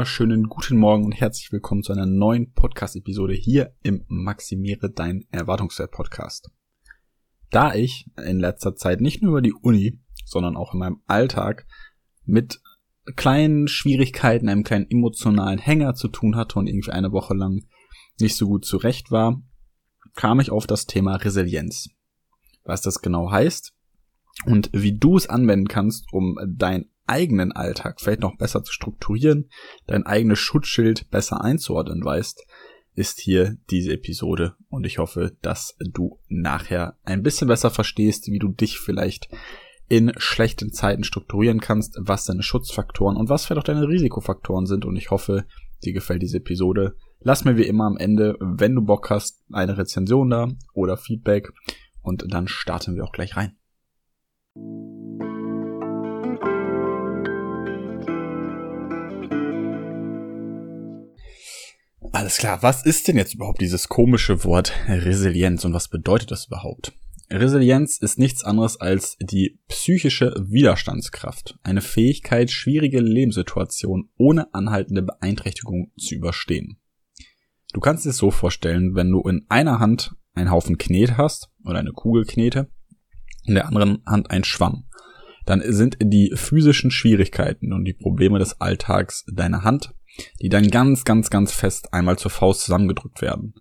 wunderschönen guten Morgen und herzlich willkommen zu einer neuen Podcast-Episode hier im Maximiere dein Erwartungswert Podcast. Da ich in letzter Zeit nicht nur über die Uni, sondern auch in meinem Alltag mit kleinen Schwierigkeiten, einem kleinen emotionalen Hänger zu tun hatte und irgendwie eine Woche lang nicht so gut zurecht war, kam ich auf das Thema Resilienz. Was das genau heißt und wie du es anwenden kannst, um dein eigenen Alltag vielleicht noch besser zu strukturieren, dein eigenes Schutzschild besser einzuordnen weißt, ist hier diese Episode und ich hoffe, dass du nachher ein bisschen besser verstehst, wie du dich vielleicht in schlechten Zeiten strukturieren kannst, was deine Schutzfaktoren und was vielleicht auch deine Risikofaktoren sind und ich hoffe, dir gefällt diese Episode. Lass mir wie immer am Ende, wenn du Bock hast, eine Rezension da oder Feedback und dann starten wir auch gleich rein. Alles klar, was ist denn jetzt überhaupt dieses komische Wort Resilienz und was bedeutet das überhaupt? Resilienz ist nichts anderes als die psychische Widerstandskraft, eine Fähigkeit, schwierige Lebenssituationen ohne anhaltende Beeinträchtigung zu überstehen. Du kannst es so vorstellen, wenn du in einer Hand einen Haufen Knete hast oder eine Kugel Knete, in der anderen Hand ein Schwamm, dann sind die physischen Schwierigkeiten und die Probleme des Alltags deiner Hand die dann ganz, ganz, ganz fest einmal zur Faust zusammengedrückt werden.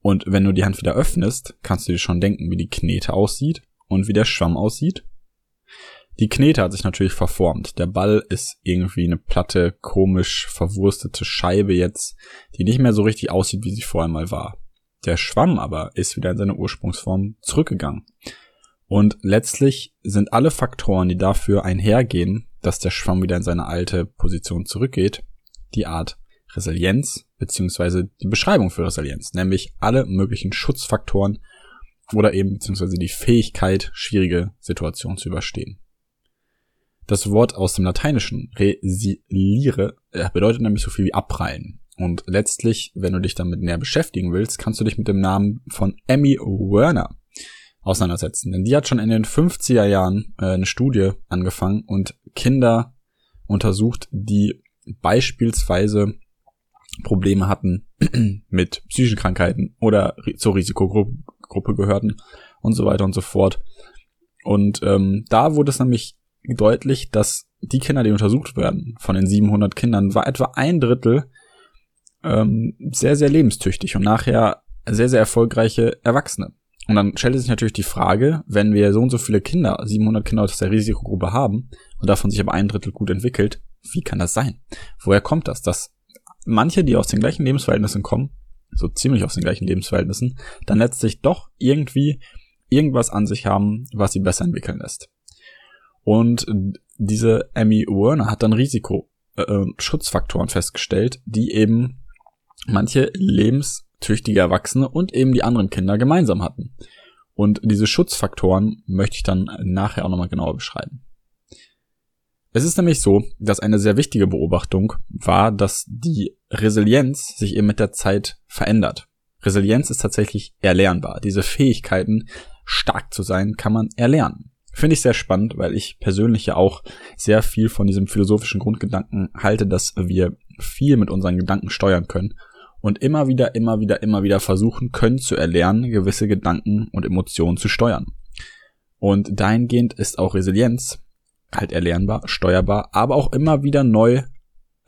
Und wenn du die Hand wieder öffnest, kannst du dir schon denken, wie die Knete aussieht und wie der Schwamm aussieht. Die Knete hat sich natürlich verformt. Der Ball ist irgendwie eine platte, komisch verwurstete Scheibe jetzt, die nicht mehr so richtig aussieht, wie sie vorher mal war. Der Schwamm aber ist wieder in seine Ursprungsform zurückgegangen. Und letztlich sind alle Faktoren, die dafür einhergehen, dass der Schwamm wieder in seine alte Position zurückgeht, die Art Resilienz beziehungsweise die Beschreibung für Resilienz, nämlich alle möglichen Schutzfaktoren oder eben beziehungsweise die Fähigkeit, schwierige Situationen zu überstehen. Das Wort aus dem Lateinischen resiliere äh, bedeutet nämlich so viel wie abprallen. Und letztlich, wenn du dich damit näher beschäftigen willst, kannst du dich mit dem Namen von Emmy Werner auseinandersetzen. Denn die hat schon in den 50er Jahren äh, eine Studie angefangen und Kinder untersucht, die beispielsweise Probleme hatten mit psychischen Krankheiten oder zur Risikogruppe gehörten und so weiter und so fort. Und ähm, da wurde es nämlich deutlich, dass die Kinder, die untersucht werden, von den 700 Kindern, war etwa ein Drittel ähm, sehr, sehr lebenstüchtig und nachher sehr, sehr erfolgreiche Erwachsene. Und dann stellt sich natürlich die Frage, wenn wir so und so viele Kinder, 700 Kinder aus der Risikogruppe haben und davon sich aber ein Drittel gut entwickelt, wie kann das sein? Woher kommt das, dass manche, die aus den gleichen Lebensverhältnissen kommen, so ziemlich aus den gleichen Lebensverhältnissen, dann letztlich doch irgendwie irgendwas an sich haben, was sie besser entwickeln lässt. Und diese Emmy Werner hat dann Risikoschutzfaktoren äh, festgestellt, die eben manche lebenstüchtige Erwachsene und eben die anderen Kinder gemeinsam hatten. Und diese Schutzfaktoren möchte ich dann nachher auch nochmal genauer beschreiben. Es ist nämlich so, dass eine sehr wichtige Beobachtung war, dass die Resilienz sich eben mit der Zeit verändert. Resilienz ist tatsächlich erlernbar. Diese Fähigkeiten, stark zu sein, kann man erlernen. Finde ich sehr spannend, weil ich persönlich ja auch sehr viel von diesem philosophischen Grundgedanken halte, dass wir viel mit unseren Gedanken steuern können und immer wieder, immer wieder, immer wieder versuchen können zu erlernen, gewisse Gedanken und Emotionen zu steuern. Und dahingehend ist auch Resilienz halt erlernbar, steuerbar, aber auch immer wieder neu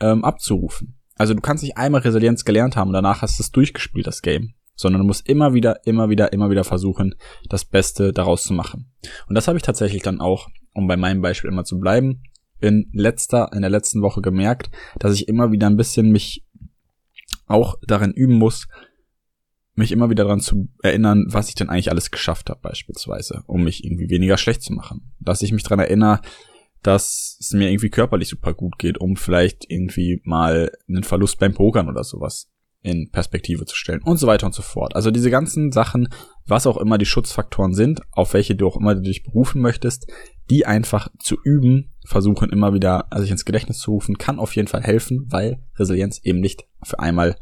ähm, abzurufen. Also du kannst nicht einmal Resilienz gelernt haben und danach hast du es durchgespielt, das Game. Sondern du musst immer wieder, immer wieder, immer wieder versuchen, das Beste daraus zu machen. Und das habe ich tatsächlich dann auch, um bei meinem Beispiel immer zu bleiben, in letzter, in der letzten Woche gemerkt, dass ich immer wieder ein bisschen mich auch darin üben muss, mich immer wieder daran zu erinnern, was ich denn eigentlich alles geschafft habe, beispielsweise, um mich irgendwie weniger schlecht zu machen. Dass ich mich daran erinnere, dass es mir irgendwie körperlich super gut geht, um vielleicht irgendwie mal einen Verlust beim Pokern oder sowas in Perspektive zu stellen und so weiter und so fort. Also diese ganzen Sachen, was auch immer die Schutzfaktoren sind, auf welche du auch immer du dich berufen möchtest, die einfach zu üben, versuchen immer wieder sich ins Gedächtnis zu rufen, kann auf jeden Fall helfen, weil Resilienz eben nicht für einmal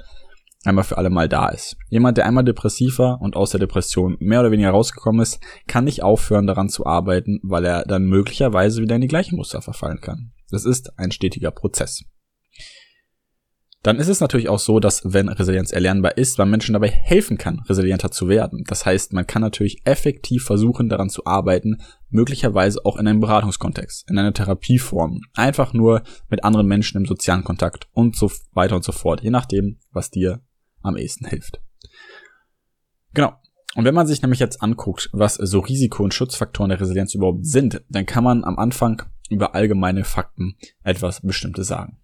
einmal für alle Mal da ist. Jemand, der einmal depressiv war und aus der Depression mehr oder weniger rausgekommen ist, kann nicht aufhören daran zu arbeiten, weil er dann möglicherweise wieder in die gleichen Muster verfallen kann. Das ist ein stetiger Prozess. dann ist es natürlich auch so, dass wenn Resilienz erlernbar ist, man Menschen dabei helfen kann, resilienter zu werden. Das heißt, man kann natürlich effektiv versuchen, daran zu arbeiten, möglicherweise auch in einem Beratungskontext, in einer Therapieform, einfach nur mit anderen Menschen im sozialen Kontakt und so weiter und so fort, je nachdem, was dir am ehesten hilft. Genau. Und wenn man sich nämlich jetzt anguckt, was so Risiko- und Schutzfaktoren der Resilienz überhaupt sind, dann kann man am Anfang über allgemeine Fakten etwas Bestimmtes sagen.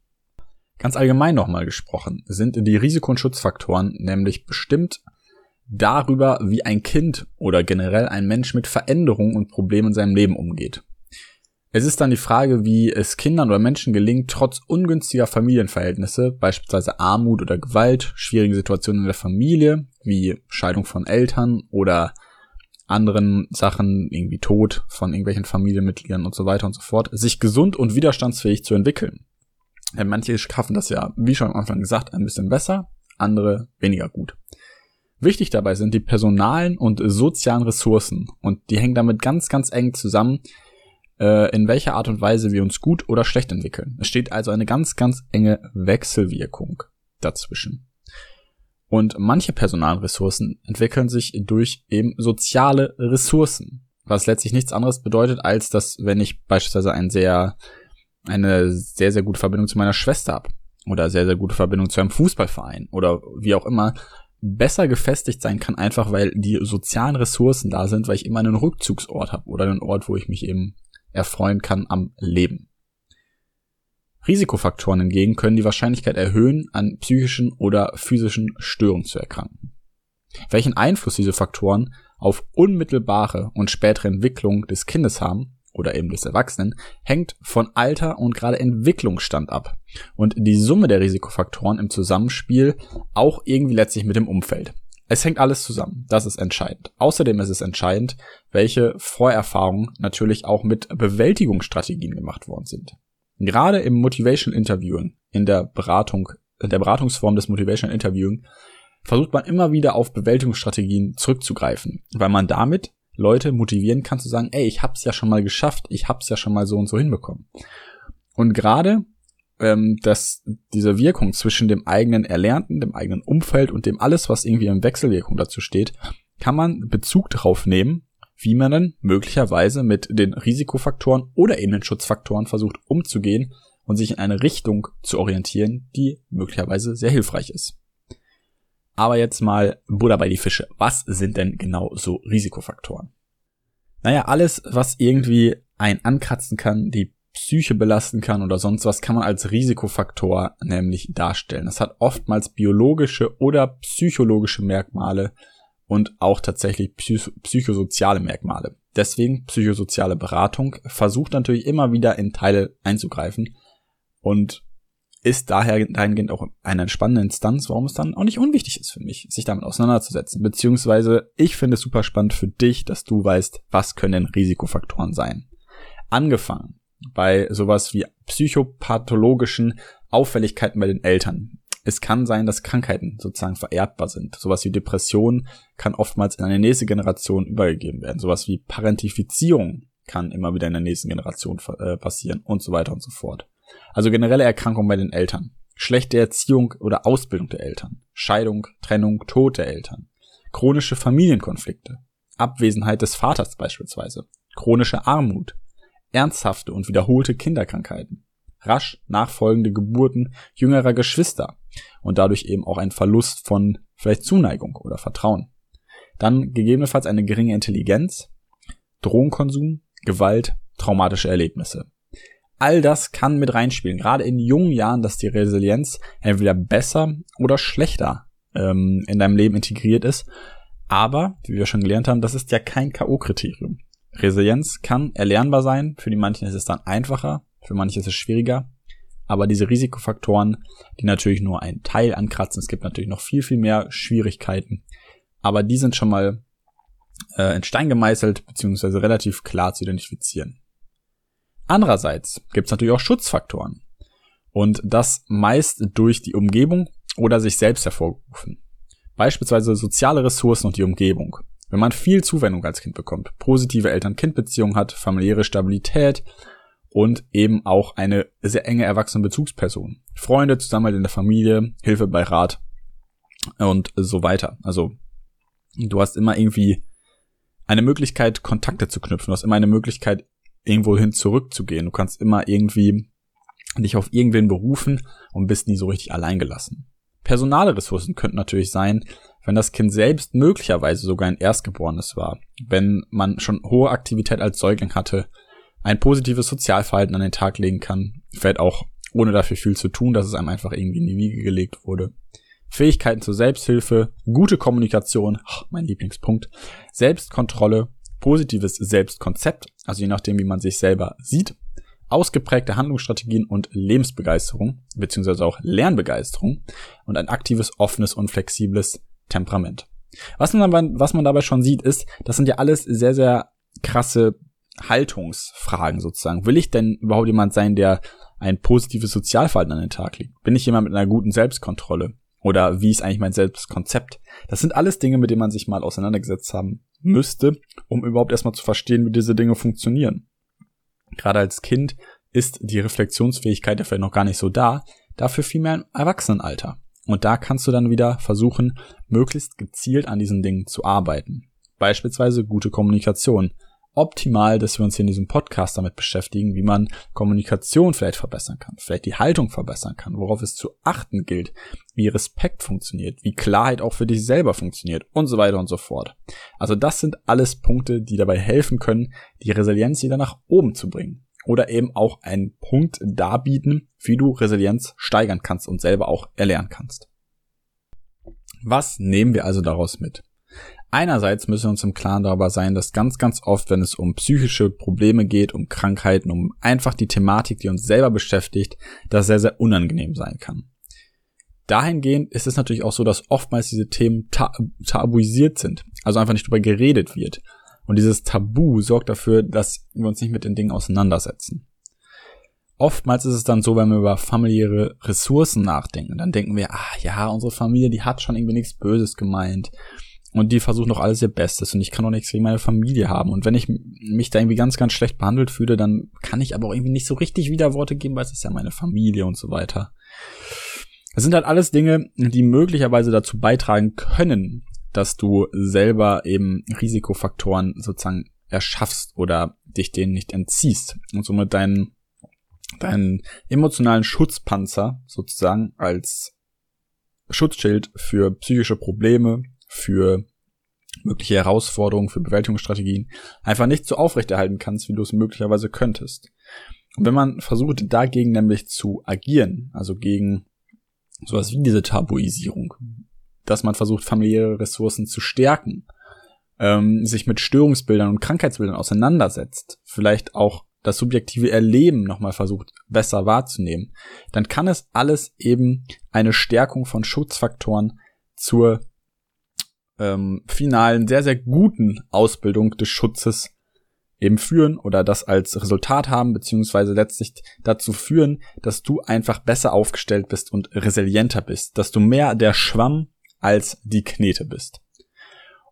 Ganz allgemein nochmal gesprochen sind die Risiko- und Schutzfaktoren nämlich bestimmt darüber, wie ein Kind oder generell ein Mensch mit Veränderungen und Problemen in seinem Leben umgeht. Es ist dann die Frage, wie es Kindern oder Menschen gelingt, trotz ungünstiger Familienverhältnisse, beispielsweise Armut oder Gewalt, schwierigen Situationen in der Familie, wie Scheidung von Eltern oder anderen Sachen, irgendwie Tod von irgendwelchen Familienmitgliedern und so weiter und so fort, sich gesund und widerstandsfähig zu entwickeln. Denn manche schaffen das ja, wie schon am Anfang gesagt, ein bisschen besser, andere weniger gut. Wichtig dabei sind die personalen und sozialen Ressourcen und die hängen damit ganz, ganz eng zusammen, äh, in welcher Art und Weise wir uns gut oder schlecht entwickeln. Es steht also eine ganz, ganz enge Wechselwirkung dazwischen. Und manche personalen Ressourcen entwickeln sich durch eben soziale Ressourcen, was letztlich nichts anderes bedeutet, als dass wenn ich beispielsweise ein sehr eine sehr, sehr gute Verbindung zu meiner Schwester habe oder sehr, sehr gute Verbindung zu einem Fußballverein oder wie auch immer, besser gefestigt sein kann, einfach weil die sozialen Ressourcen da sind, weil ich immer einen Rückzugsort habe oder einen Ort, wo ich mich eben erfreuen kann am Leben. Risikofaktoren hingegen können die Wahrscheinlichkeit erhöhen, an psychischen oder physischen Störungen zu erkranken. Welchen Einfluss diese Faktoren auf unmittelbare und spätere Entwicklung des Kindes haben, oder eben des Erwachsenen, hängt von Alter und gerade Entwicklungsstand ab. Und die Summe der Risikofaktoren im Zusammenspiel auch irgendwie letztlich mit dem Umfeld. Es hängt alles zusammen. Das ist entscheidend. Außerdem ist es entscheidend, welche Vorerfahrungen natürlich auch mit Bewältigungsstrategien gemacht worden sind. Gerade im Motivational Interviewing, in der Beratung, in der Beratungsform des Motivational Interviewing, versucht man immer wieder auf Bewältigungsstrategien zurückzugreifen, weil man damit Leute motivieren kann zu sagen, ey, ich hab's ja schon mal geschafft, ich hab's ja schon mal so und so hinbekommen. Und gerade ähm, dass diese Wirkung zwischen dem eigenen Erlernten, dem eigenen Umfeld und dem alles, was irgendwie in Wechselwirkung dazu steht, kann man Bezug darauf nehmen, wie man dann möglicherweise mit den Risikofaktoren oder eben den Schutzfaktoren versucht umzugehen und sich in eine Richtung zu orientieren, die möglicherweise sehr hilfreich ist. Aber jetzt mal Buddha bei die Fische. Was sind denn genau so Risikofaktoren? Naja, alles, was irgendwie ein ankratzen kann, die Psyche belasten kann oder sonst was, kann man als Risikofaktor nämlich darstellen. Das hat oftmals biologische oder psychologische Merkmale und auch tatsächlich psych psychosoziale Merkmale. Deswegen psychosoziale Beratung versucht natürlich immer wieder in Teile einzugreifen und ist daher dahingehend auch eine spannende Instanz, warum es dann auch nicht unwichtig ist für mich, sich damit auseinanderzusetzen. Beziehungsweise ich finde es super spannend für dich, dass du weißt, was können Risikofaktoren sein. Angefangen bei sowas wie psychopathologischen Auffälligkeiten bei den Eltern. Es kann sein, dass Krankheiten sozusagen vererbbar sind. Sowas wie Depression kann oftmals in eine nächste Generation übergegeben werden. Sowas wie Parentifizierung kann immer wieder in der nächsten Generation äh, passieren und so weiter und so fort. Also generelle Erkrankungen bei den Eltern. Schlechte Erziehung oder Ausbildung der Eltern. Scheidung, Trennung, Tod der Eltern. Chronische Familienkonflikte. Abwesenheit des Vaters beispielsweise. Chronische Armut. Ernsthafte und wiederholte Kinderkrankheiten. Rasch nachfolgende Geburten jüngerer Geschwister und dadurch eben auch ein Verlust von vielleicht Zuneigung oder Vertrauen. Dann gegebenenfalls eine geringe Intelligenz, Drogenkonsum, Gewalt, traumatische Erlebnisse all das kann mit reinspielen. Gerade in jungen Jahren, dass die Resilienz entweder besser oder schlechter ähm, in deinem Leben integriert ist. Aber, wie wir schon gelernt haben, das ist ja kein K.O.-Kriterium. Resilienz kann erlernbar sein. Für die manchen ist es dann einfacher, für manche ist es schwieriger. Aber diese Risikofaktoren, die natürlich nur einen Teil ankratzen, es gibt natürlich noch viel, viel mehr Schwierigkeiten. Aber die sind schon mal äh, in Stein gemeißelt, beziehungsweise relativ klar zu identifizieren. Andererseits gibt es natürlich auch Schutzfaktoren. Und das meist durch die Umgebung oder sich selbst hervorgerufen. Beispielsweise soziale Ressourcen und die Umgebung. Wenn man viel Zuwendung als Kind bekommt, positive Eltern-Kind-Beziehungen hat, familiäre Stabilität und eben auch eine sehr enge erwachsene Bezugsperson. Freunde, Zusammenhalt in der Familie, Hilfe bei Rat und so weiter. Also du hast immer irgendwie eine Möglichkeit, Kontakte zu knüpfen. Du hast immer eine Möglichkeit, irgendwo hin zurückzugehen. Du kannst immer irgendwie dich auf irgendwen berufen und bist nie so richtig alleingelassen. Personale Ressourcen könnten natürlich sein, wenn das Kind selbst möglicherweise sogar ein Erstgeborenes war, wenn man schon hohe Aktivität als Säugling hatte, ein positives Sozialverhalten an den Tag legen kann, vielleicht auch ohne dafür viel zu tun, dass es einem einfach irgendwie in die Wiege gelegt wurde. Fähigkeiten zur Selbsthilfe, gute Kommunikation, mein Lieblingspunkt, Selbstkontrolle, positives Selbstkonzept, also je nachdem, wie man sich selber sieht, ausgeprägte Handlungsstrategien und Lebensbegeisterung, beziehungsweise auch Lernbegeisterung und ein aktives, offenes und flexibles Temperament. Was man, dabei, was man dabei schon sieht, ist, das sind ja alles sehr, sehr krasse Haltungsfragen sozusagen. Will ich denn überhaupt jemand sein, der ein positives Sozialverhalten an den Tag legt? Bin ich jemand mit einer guten Selbstkontrolle? Oder wie ist eigentlich mein Selbstkonzept? Das sind alles Dinge, mit denen man sich mal auseinandergesetzt haben müsste, um überhaupt erstmal zu verstehen, wie diese Dinge funktionieren. Gerade als Kind ist die Reflexionsfähigkeit ja noch gar nicht so da, dafür vielmehr im Erwachsenenalter. Und da kannst du dann wieder versuchen, möglichst gezielt an diesen Dingen zu arbeiten. Beispielsweise gute Kommunikation optimal, dass wir uns hier in diesem Podcast damit beschäftigen, wie man Kommunikation vielleicht verbessern kann, vielleicht die Haltung verbessern kann, worauf es zu achten gilt, wie Respekt funktioniert, wie Klarheit auch für dich selber funktioniert und so weiter und so fort. Also das sind alles Punkte, die dabei helfen können, die Resilienz wieder nach oben zu bringen. Oder eben auch einen Punkt darbieten, wie du Resilienz steigern kannst und selber auch erlernen kannst. Was nehmen wir also daraus mit? Einerseits müssen wir uns im Klaren darüber sein, dass ganz, ganz oft, wenn es um psychische Probleme geht, um Krankheiten, um einfach die Thematik, die uns selber beschäftigt, das sehr, sehr unangenehm sein kann. Dahingehend ist es natürlich auch so, dass oftmals diese Themen ta tabuisiert sind, also einfach nicht darüber geredet wird. Und dieses Tabu sorgt dafür, dass wir uns nicht mit den Dingen auseinandersetzen. Oftmals ist es dann so, wenn wir über familiäre Ressourcen nachdenken, dann denken wir, ah ja, unsere Familie, die hat schon irgendwie nichts Böses gemeint und die versuchen doch alles ihr Bestes und ich kann doch nichts gegen meine Familie haben. Und wenn ich mich da irgendwie ganz, ganz schlecht behandelt fühle, dann kann ich aber auch irgendwie nicht so richtig Widerworte geben, weil es ist ja meine Familie und so weiter. Das sind halt alles Dinge, die möglicherweise dazu beitragen können, dass du selber eben Risikofaktoren sozusagen erschaffst oder dich denen nicht entziehst und somit deinen, deinen emotionalen Schutzpanzer sozusagen als Schutzschild für psychische Probleme, für mögliche Herausforderungen, für Bewältigungsstrategien einfach nicht so aufrechterhalten kannst, wie du es möglicherweise könntest. Und wenn man versucht, dagegen nämlich zu agieren, also gegen sowas wie diese Tabuisierung, dass man versucht, familiäre Ressourcen zu stärken, ähm, sich mit Störungsbildern und Krankheitsbildern auseinandersetzt, vielleicht auch das subjektive Erleben nochmal versucht besser wahrzunehmen, dann kann es alles eben eine Stärkung von Schutzfaktoren zur ähm, finalen, sehr, sehr guten Ausbildung des Schutzes eben führen oder das als Resultat haben, beziehungsweise letztlich dazu führen, dass du einfach besser aufgestellt bist und resilienter bist, dass du mehr der Schwamm als die Knete bist.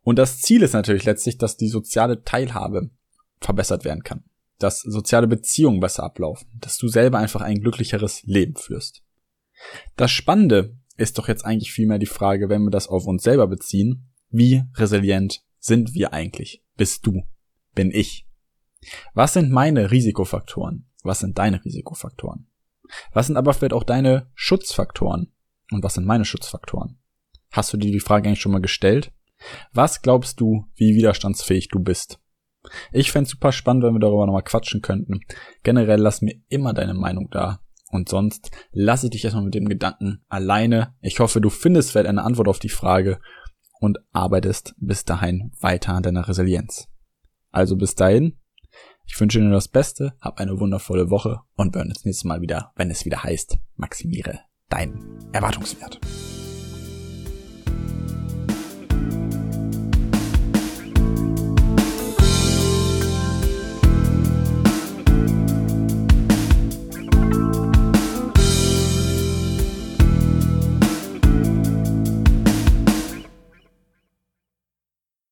Und das Ziel ist natürlich letztlich, dass die soziale Teilhabe verbessert werden kann, dass soziale Beziehungen besser ablaufen, dass du selber einfach ein glücklicheres Leben führst. Das Spannende ist doch jetzt eigentlich vielmehr die Frage, wenn wir das auf uns selber beziehen, wie resilient sind wir eigentlich? Bist du? Bin ich? Was sind meine Risikofaktoren? Was sind deine Risikofaktoren? Was sind aber vielleicht auch deine Schutzfaktoren? Und was sind meine Schutzfaktoren? Hast du dir die Frage eigentlich schon mal gestellt? Was glaubst du, wie widerstandsfähig du bist? Ich fände super spannend, wenn wir darüber nochmal quatschen könnten. Generell lass mir immer deine Meinung da. Und sonst lasse ich dich erstmal mit dem Gedanken alleine. Ich hoffe, du findest vielleicht eine Antwort auf die Frage und arbeitest bis dahin weiter an deiner Resilienz. Also bis dahin, ich wünsche dir nur das Beste, hab eine wundervolle Woche und wir hören uns nächstes Mal wieder, wenn es wieder heißt, maximiere deinen Erwartungswert.